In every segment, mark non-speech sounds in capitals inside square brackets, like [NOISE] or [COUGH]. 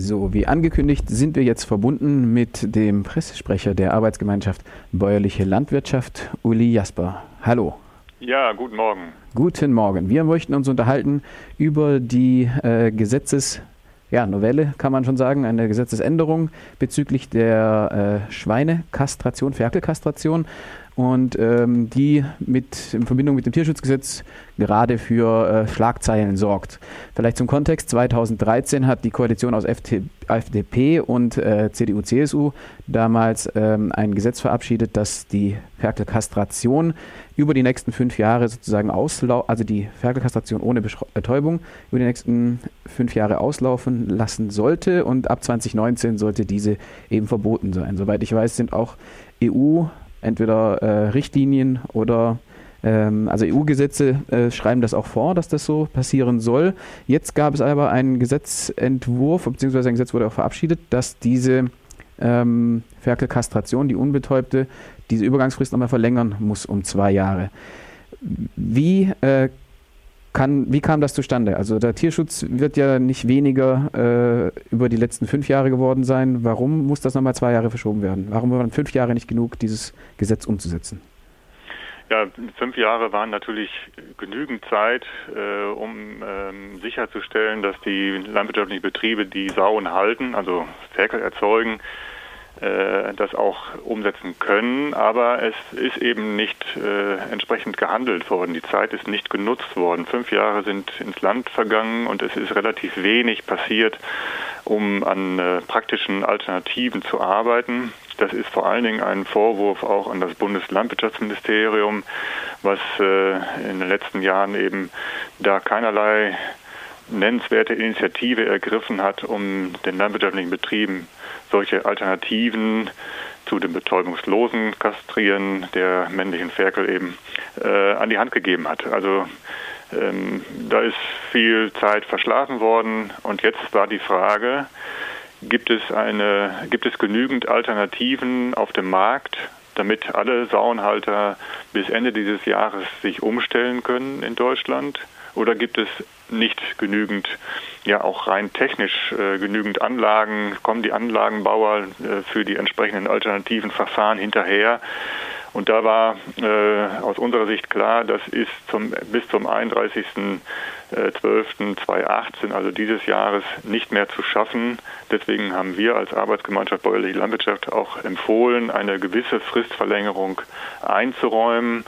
So, wie angekündigt, sind wir jetzt verbunden mit dem Pressesprecher der Arbeitsgemeinschaft Bäuerliche Landwirtschaft, Uli Jasper. Hallo. Ja, guten Morgen. Guten Morgen. Wir möchten uns unterhalten über die äh, Gesetzes ja, Novelle kann man schon sagen, eine Gesetzesänderung bezüglich der äh, Schweinekastration, Ferkelkastration und ähm, die mit in Verbindung mit dem Tierschutzgesetz gerade für äh, Schlagzeilen sorgt. Vielleicht zum Kontext: 2013 hat die Koalition aus FT, FDP und äh, CDU, CSU damals ähm, ein Gesetz verabschiedet, das die Ferkelkastration über die nächsten fünf Jahre sozusagen auslaufen, also die Ferkelkastration ohne Betäubung über die nächsten fünf Jahre auslaufen lassen sollte und ab 2019 sollte diese eben verboten sein. Soweit ich weiß, sind auch EU entweder äh, Richtlinien oder also EU-Gesetze äh, schreiben das auch vor, dass das so passieren soll. Jetzt gab es aber einen Gesetzentwurf, beziehungsweise ein Gesetz wurde auch verabschiedet, dass diese ähm, Ferkelkastration, die unbetäubte, diese Übergangsfrist nochmal verlängern muss um zwei Jahre. Wie äh, kann, wie kam das zustande? Also der Tierschutz wird ja nicht weniger äh, über die letzten fünf Jahre geworden sein. Warum muss das nochmal zwei Jahre verschoben werden? Warum waren fünf Jahre nicht genug, dieses Gesetz umzusetzen? Ja, fünf Jahre waren natürlich genügend Zeit, äh, um ähm, sicherzustellen, dass die landwirtschaftlichen Betriebe, die Sauen halten, also Ferkel erzeugen, äh, das auch umsetzen können, aber es ist eben nicht äh, entsprechend gehandelt worden. Die Zeit ist nicht genutzt worden. Fünf Jahre sind ins Land vergangen und es ist relativ wenig passiert, um an äh, praktischen Alternativen zu arbeiten. Das ist vor allen Dingen ein Vorwurf auch an das Bundeslandwirtschaftsministerium, was äh, in den letzten Jahren eben da keinerlei nennenswerte Initiative ergriffen hat, um den landwirtschaftlichen Betrieben solche Alternativen zu dem betäubungslosen Kastrieren der männlichen Ferkel eben äh, an die Hand gegeben hat. Also ähm, da ist viel Zeit verschlafen worden und jetzt war die Frage, gibt es eine, gibt es genügend Alternativen auf dem Markt, damit alle Sauenhalter bis Ende dieses Jahres sich umstellen können in Deutschland? Oder gibt es nicht genügend, ja auch rein technisch äh, genügend Anlagen, kommen die Anlagenbauer äh, für die entsprechenden alternativen Verfahren hinterher. Und da war äh, aus unserer Sicht klar, das ist zum, bis zum 31.12.2018, also dieses Jahres, nicht mehr zu schaffen. Deswegen haben wir als Arbeitsgemeinschaft Bäuerliche Landwirtschaft auch empfohlen, eine gewisse Fristverlängerung einzuräumen.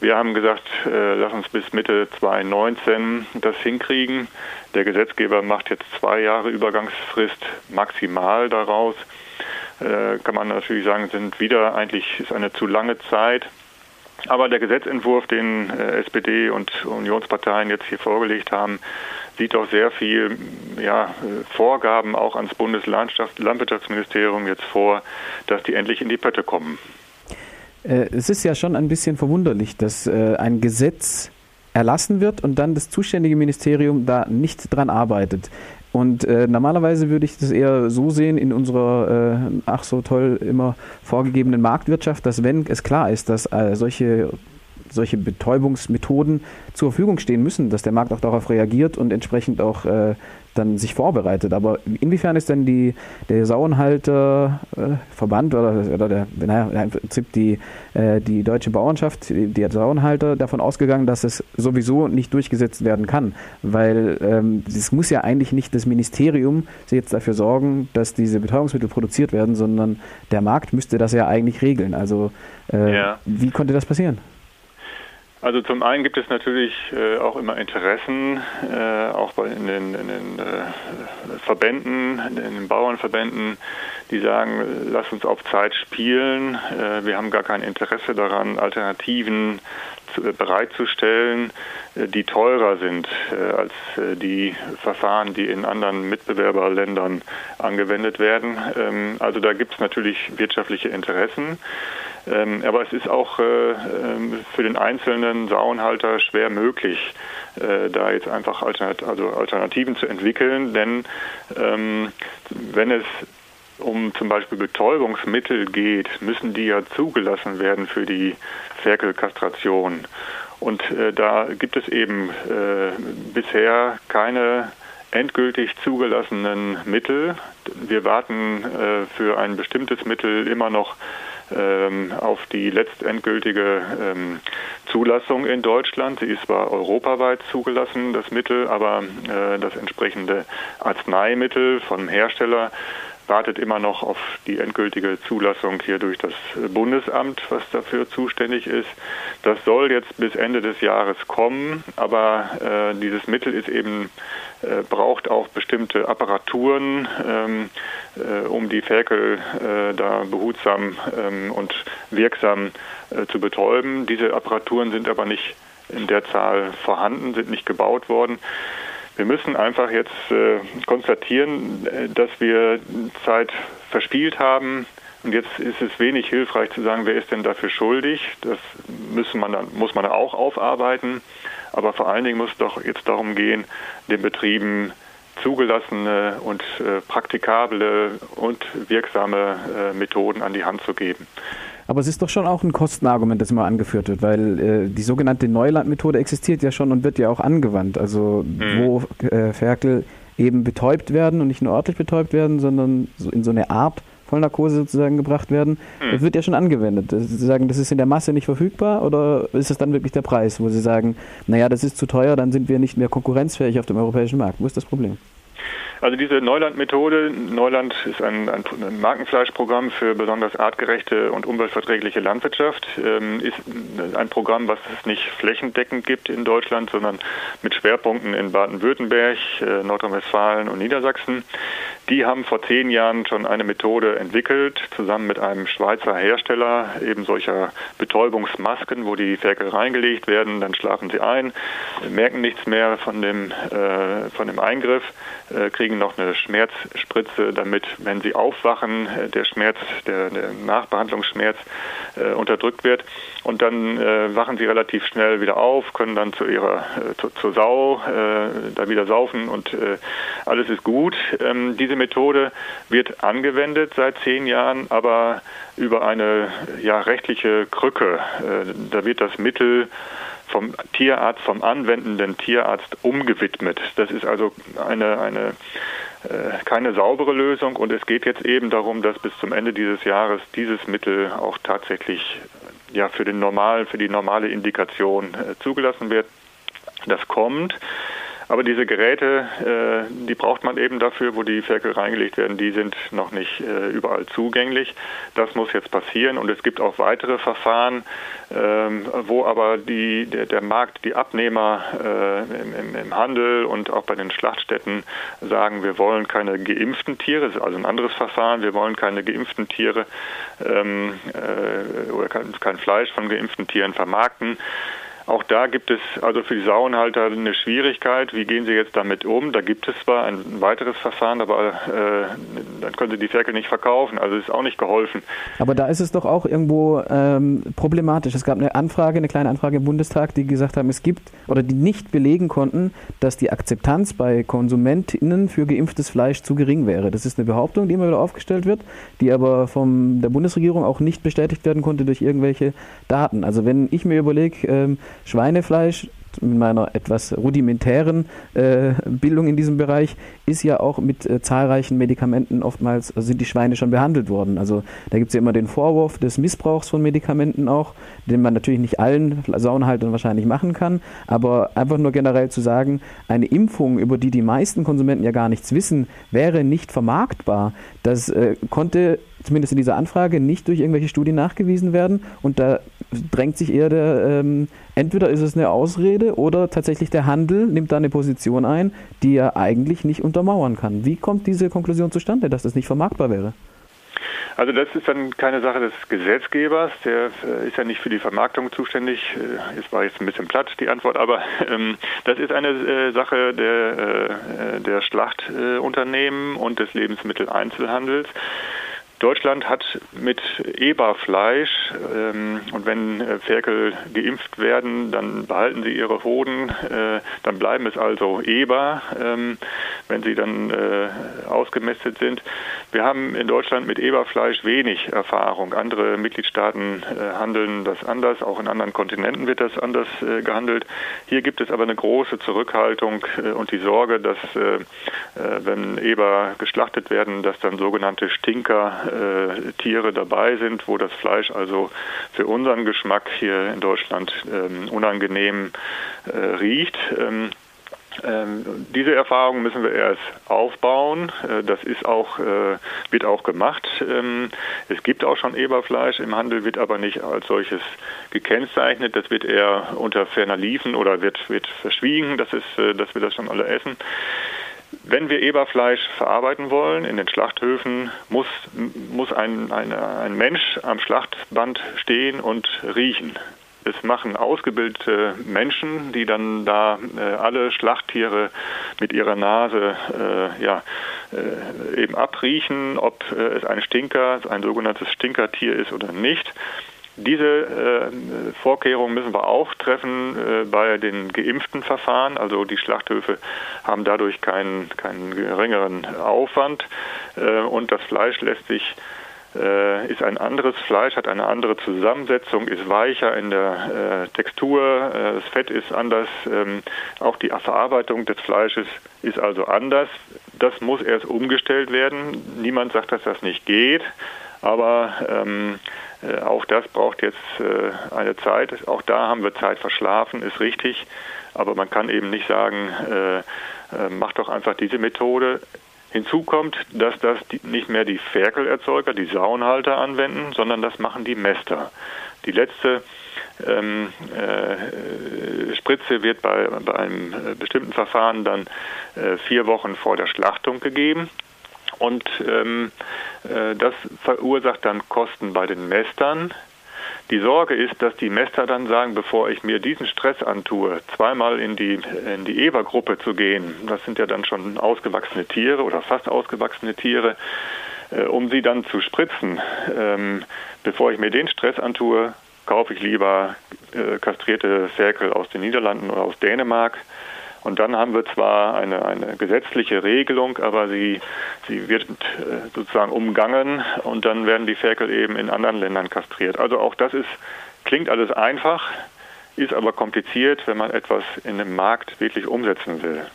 Wir haben gesagt, äh, lass uns bis Mitte 2019 das hinkriegen. Der Gesetzgeber macht jetzt zwei Jahre Übergangsfrist maximal daraus. Äh, kann man natürlich sagen, sind wieder eigentlich ist eine zu lange Zeit. Aber der Gesetzentwurf, den äh, SPD und Unionsparteien jetzt hier vorgelegt haben, sieht doch sehr viel ja, Vorgaben auch ans Bundeslandwirtschaftsministerium jetzt vor, dass die endlich in die Pötte kommen. Äh, es ist ja schon ein bisschen verwunderlich, dass äh, ein Gesetz erlassen wird und dann das zuständige Ministerium da nicht dran arbeitet. Und äh, normalerweise würde ich das eher so sehen in unserer äh, ach so toll immer vorgegebenen Marktwirtschaft, dass wenn es klar ist, dass äh, solche solche Betäubungsmethoden zur Verfügung stehen müssen, dass der Markt auch darauf reagiert und entsprechend auch äh, dann sich vorbereitet. Aber inwiefern ist denn die, der Sauenhalterverband äh, oder, oder der, naja, im Prinzip die, äh, die deutsche Bauernschaft, die, die Sauenhalter davon ausgegangen, dass es sowieso nicht durchgesetzt werden kann? Weil ähm, es muss ja eigentlich nicht das Ministerium jetzt dafür sorgen, dass diese Betäubungsmittel produziert werden, sondern der Markt müsste das ja eigentlich regeln. Also äh, ja. wie konnte das passieren? Also zum einen gibt es natürlich äh, auch immer Interessen, äh, auch bei in den, in den äh, Verbänden, in den Bauernverbänden, die sagen, lass uns auf Zeit spielen. Äh, wir haben gar kein Interesse daran, Alternativen zu, äh, bereitzustellen, äh, die teurer sind als die Verfahren, die in anderen Mitbewerberländern angewendet werden. Ähm, also da gibt es natürlich wirtschaftliche Interessen. Ähm, aber es ist auch äh, ähm, für den einzelnen Sauenhalter schwer möglich, äh, da jetzt einfach Alternat also Alternativen zu entwickeln, denn ähm, wenn es um zum Beispiel Betäubungsmittel geht, müssen die ja zugelassen werden für die Ferkelkastration. Und äh, da gibt es eben äh, bisher keine endgültig zugelassenen Mittel. Wir warten äh, für ein bestimmtes Mittel immer noch auf die letztendgültige ähm, Zulassung in Deutschland. Sie ist zwar europaweit zugelassen, das Mittel, aber äh, das entsprechende Arzneimittel vom Hersteller wartet immer noch auf die endgültige Zulassung hier durch das Bundesamt, was dafür zuständig ist. Das soll jetzt bis Ende des Jahres kommen, aber äh, dieses Mittel ist eben äh, braucht auch bestimmte Apparaturen, ähm, äh, um die Ferkel äh, da behutsam ähm, und wirksam äh, zu betäuben. Diese Apparaturen sind aber nicht in der Zahl vorhanden, sind nicht gebaut worden. Wir müssen einfach jetzt äh, konstatieren, äh, dass wir Zeit verspielt haben. Und jetzt ist es wenig hilfreich zu sagen, wer ist denn dafür schuldig. Das müssen man dann, muss man auch aufarbeiten. Aber vor allen Dingen muss es doch jetzt darum gehen, den Betrieben zugelassene und äh, praktikable und wirksame äh, Methoden an die Hand zu geben. Aber es ist doch schon auch ein Kostenargument, das immer angeführt wird, weil äh, die sogenannte Neulandmethode existiert ja schon und wird ja auch angewandt. Also mhm. wo äh, Ferkel eben betäubt werden und nicht nur örtlich betäubt werden, sondern so in so eine Art Vollnarkose sozusagen gebracht werden, mhm. wird ja schon angewendet. Sie sagen, das ist in der Masse nicht verfügbar oder ist das dann wirklich der Preis, wo Sie sagen, naja, das ist zu teuer, dann sind wir nicht mehr konkurrenzfähig auf dem europäischen Markt. Wo ist das Problem? Also diese Neuland-Methode, Neuland ist ein, ein, Markenfleischprogramm für besonders artgerechte und umweltverträgliche Landwirtschaft, ähm, ist ein Programm, was es nicht flächendeckend gibt in Deutschland, sondern mit Schwerpunkten in Baden-Württemberg, äh, Nordrhein-Westfalen und Niedersachsen. Die haben vor zehn Jahren schon eine Methode entwickelt, zusammen mit einem Schweizer Hersteller, eben solcher Betäubungsmasken, wo die Ferkel reingelegt werden, dann schlafen sie ein, merken nichts mehr von dem, äh, von dem Eingriff, äh, kriegen noch eine Schmerzspritze, damit, wenn sie aufwachen, äh, der Schmerz, der, der Nachbehandlungsschmerz äh, unterdrückt wird. Und dann äh, wachen sie relativ schnell wieder auf, können dann zu ihrer äh, zu, zur Sau da wieder saufen und alles ist gut. Ähm, diese Methode wird angewendet seit zehn Jahren, aber über eine ja, rechtliche Krücke. Äh, da wird das Mittel vom Tierarzt, vom anwendenden Tierarzt umgewidmet. Das ist also eine, eine äh, keine saubere Lösung und es geht jetzt eben darum, dass bis zum Ende dieses Jahres dieses Mittel auch tatsächlich ja für den normalen, für die normale Indikation äh, zugelassen wird. Das kommt. Aber diese Geräte, äh, die braucht man eben dafür, wo die Ferkel reingelegt werden, die sind noch nicht äh, überall zugänglich. Das muss jetzt passieren und es gibt auch weitere Verfahren, ähm, wo aber die, der, der Markt, die Abnehmer äh, im, Handel und auch bei den Schlachtstätten sagen, wir wollen keine geimpften Tiere, das ist also ein anderes Verfahren, wir wollen keine geimpften Tiere ähm, äh, oder kein Fleisch von geimpften Tieren vermarkten. Auch da gibt es also für die Sauenhalter eine Schwierigkeit. Wie gehen sie jetzt damit um? Da gibt es zwar ein weiteres Verfahren, aber äh, dann können sie die Ferkel nicht verkaufen. Also ist auch nicht geholfen. Aber da ist es doch auch irgendwo ähm, problematisch. Es gab eine Anfrage, eine kleine Anfrage im Bundestag, die gesagt haben, es gibt oder die nicht belegen konnten, dass die Akzeptanz bei KonsumentInnen für geimpftes Fleisch zu gering wäre. Das ist eine Behauptung, die immer wieder aufgestellt wird, die aber von der Bundesregierung auch nicht bestätigt werden konnte durch irgendwelche Daten. Also wenn ich mir überlege, ähm, Schweinefleisch mit meiner etwas rudimentären äh, Bildung in diesem Bereich ist ja auch mit äh, zahlreichen Medikamenten oftmals also sind die Schweine schon behandelt worden. Also da gibt es ja immer den Vorwurf des Missbrauchs von Medikamenten auch, den man natürlich nicht allen Sauenhaltern wahrscheinlich machen kann, aber einfach nur generell zu sagen, eine Impfung, über die die meisten Konsumenten ja gar nichts wissen, wäre nicht vermarktbar. Das äh, konnte zumindest in dieser Anfrage nicht durch irgendwelche Studien nachgewiesen werden und da drängt sich eher der, ähm, entweder ist es eine Ausrede oder tatsächlich der Handel nimmt da eine Position ein, die er eigentlich nicht untermauern kann. Wie kommt diese Konklusion zustande, dass das nicht vermarktbar wäre? Also das ist dann keine Sache des Gesetzgebers, der äh, ist ja nicht für die Vermarktung zuständig. Äh, es war jetzt ein bisschen platt die Antwort, aber [LAUGHS] ähm, das ist eine äh, Sache der, äh, der Schlachtunternehmen und des Lebensmitteleinzelhandels. Deutschland hat mit EBA-Fleisch ähm, und wenn äh, Ferkel geimpft werden, dann behalten sie ihre Hoden, äh, dann bleiben es also EBA, ähm, wenn sie dann äh, ausgemästet sind. Wir haben in Deutschland mit Eberfleisch wenig Erfahrung. Andere Mitgliedstaaten äh, handeln das anders, auch in anderen Kontinenten wird das anders äh, gehandelt. Hier gibt es aber eine große Zurückhaltung äh, und die Sorge, dass wenn Eber geschlachtet werden, dass dann sogenannte Stinker-Tiere dabei sind, wo das Fleisch also für unseren Geschmack hier in Deutschland ähm, unangenehm riecht. Ähm, diese Erfahrung müssen wir erst aufbauen. Äh, das ist auch, äh, wird auch gemacht. Ähm, es gibt auch schon Eberfleisch im Handel, wird aber nicht als solches gekennzeichnet. Das wird eher unter ferner Liefen oder wird, wird verschwiegen, das ist, äh, dass wir das schon alle essen. Wenn wir Eberfleisch verarbeiten wollen in den Schlachthöfen, muss, muss ein, ein, ein Mensch am Schlachtband stehen und riechen. Es machen ausgebildete Menschen, die dann da äh, alle Schlachttiere mit ihrer Nase äh, ja, äh, eben abriechen, ob es ein Stinker, ein sogenanntes Stinkertier ist oder nicht. Diese äh, Vorkehrungen müssen wir auch treffen äh, bei den geimpften Verfahren. Also die Schlachthöfe haben dadurch keinen, keinen geringeren Aufwand äh, und das Fleisch lässt sich ist ein anderes Fleisch, hat eine andere Zusammensetzung, ist weicher in der äh, Textur, äh, das Fett ist anders, ähm, auch die Verarbeitung des Fleisches ist also anders. Das muss erst umgestellt werden. Niemand sagt, dass das nicht geht, aber ähm, äh, auch das braucht jetzt äh, eine Zeit. Auch da haben wir Zeit verschlafen, ist richtig, aber man kann eben nicht sagen, äh, mach doch einfach diese Methode. Hinzu kommt, dass das nicht mehr die Ferkelerzeuger, die Sauenhalter anwenden, sondern das machen die Mäster. Die letzte ähm, äh, Spritze wird bei, bei einem äh, bestimmten Verfahren dann äh, vier Wochen vor der Schlachtung gegeben. Und ähm, äh, das verursacht dann Kosten bei den Mästern, die Sorge ist, dass die Mester dann sagen, bevor ich mir diesen Stress antue, zweimal in die, in die Ebergruppe zu gehen, das sind ja dann schon ausgewachsene Tiere oder fast ausgewachsene Tiere, äh, um sie dann zu spritzen, ähm, bevor ich mir den Stress antue, kaufe ich lieber äh, kastrierte Ferkel aus den Niederlanden oder aus Dänemark und dann haben wir zwar eine, eine gesetzliche Regelung, aber sie, sie wird äh, sozusagen umgangen und dann werden die Ferkel eben in anderen Ländern kastriert. Also auch das ist, klingt alles einfach, ist aber kompliziert, wenn man etwas in dem Markt wirklich umsetzen will.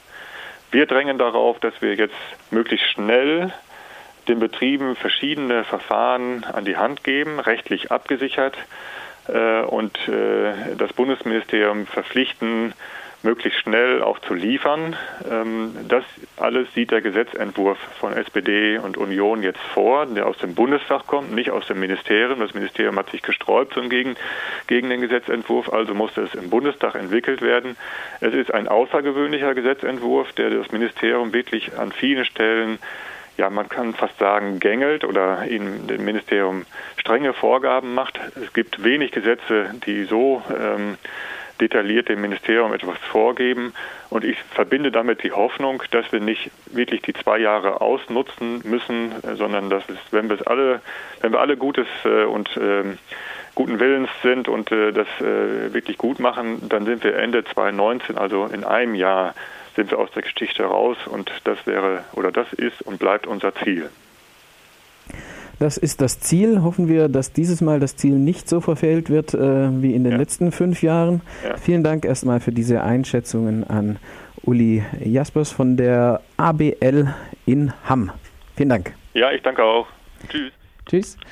Wir drängen darauf, dass wir jetzt möglichst schnell den Betrieben verschiedene Verfahren an die Hand geben, rechtlich abgesichert äh, und äh, das Bundesministerium verpflichten, möglichst schnell auch zu liefern. Ähm, das alles sieht der Gesetzentwurf von SPD und Union jetzt vor, der aus dem Bundestag kommt, nicht aus dem Ministerium. Das Ministerium hat sich gesträubt gegen, gegen den Gesetzentwurf, also musste es im Bundestag entwickelt werden. Es ist ein außergewöhnlicher Gesetzentwurf, der das Ministerium wirklich an vielen Stellen ja, man kann fast sagen, gängelt oder ihnen dem Ministerium strenge Vorgaben macht. Es gibt wenig Gesetze, die so ähm, detailliert dem Ministerium etwas vorgeben. Und ich verbinde damit die Hoffnung, dass wir nicht wirklich die zwei Jahre ausnutzen müssen, sondern dass es, wenn wir es alle, wenn wir alle Gutes äh, und ähm, guten Willens sind und äh, das äh, wirklich gut machen, dann sind wir Ende 2019, also in einem Jahr, sind wir aus der Geschichte raus und das wäre oder das ist und bleibt unser Ziel. Das ist das Ziel. Hoffen wir, dass dieses Mal das Ziel nicht so verfehlt wird äh, wie in den ja. letzten fünf Jahren. Ja. Vielen Dank erstmal für diese Einschätzungen an Uli Jaspers von der ABL in Hamm. Vielen Dank. Ja, ich danke auch. Tschüss. Tschüss.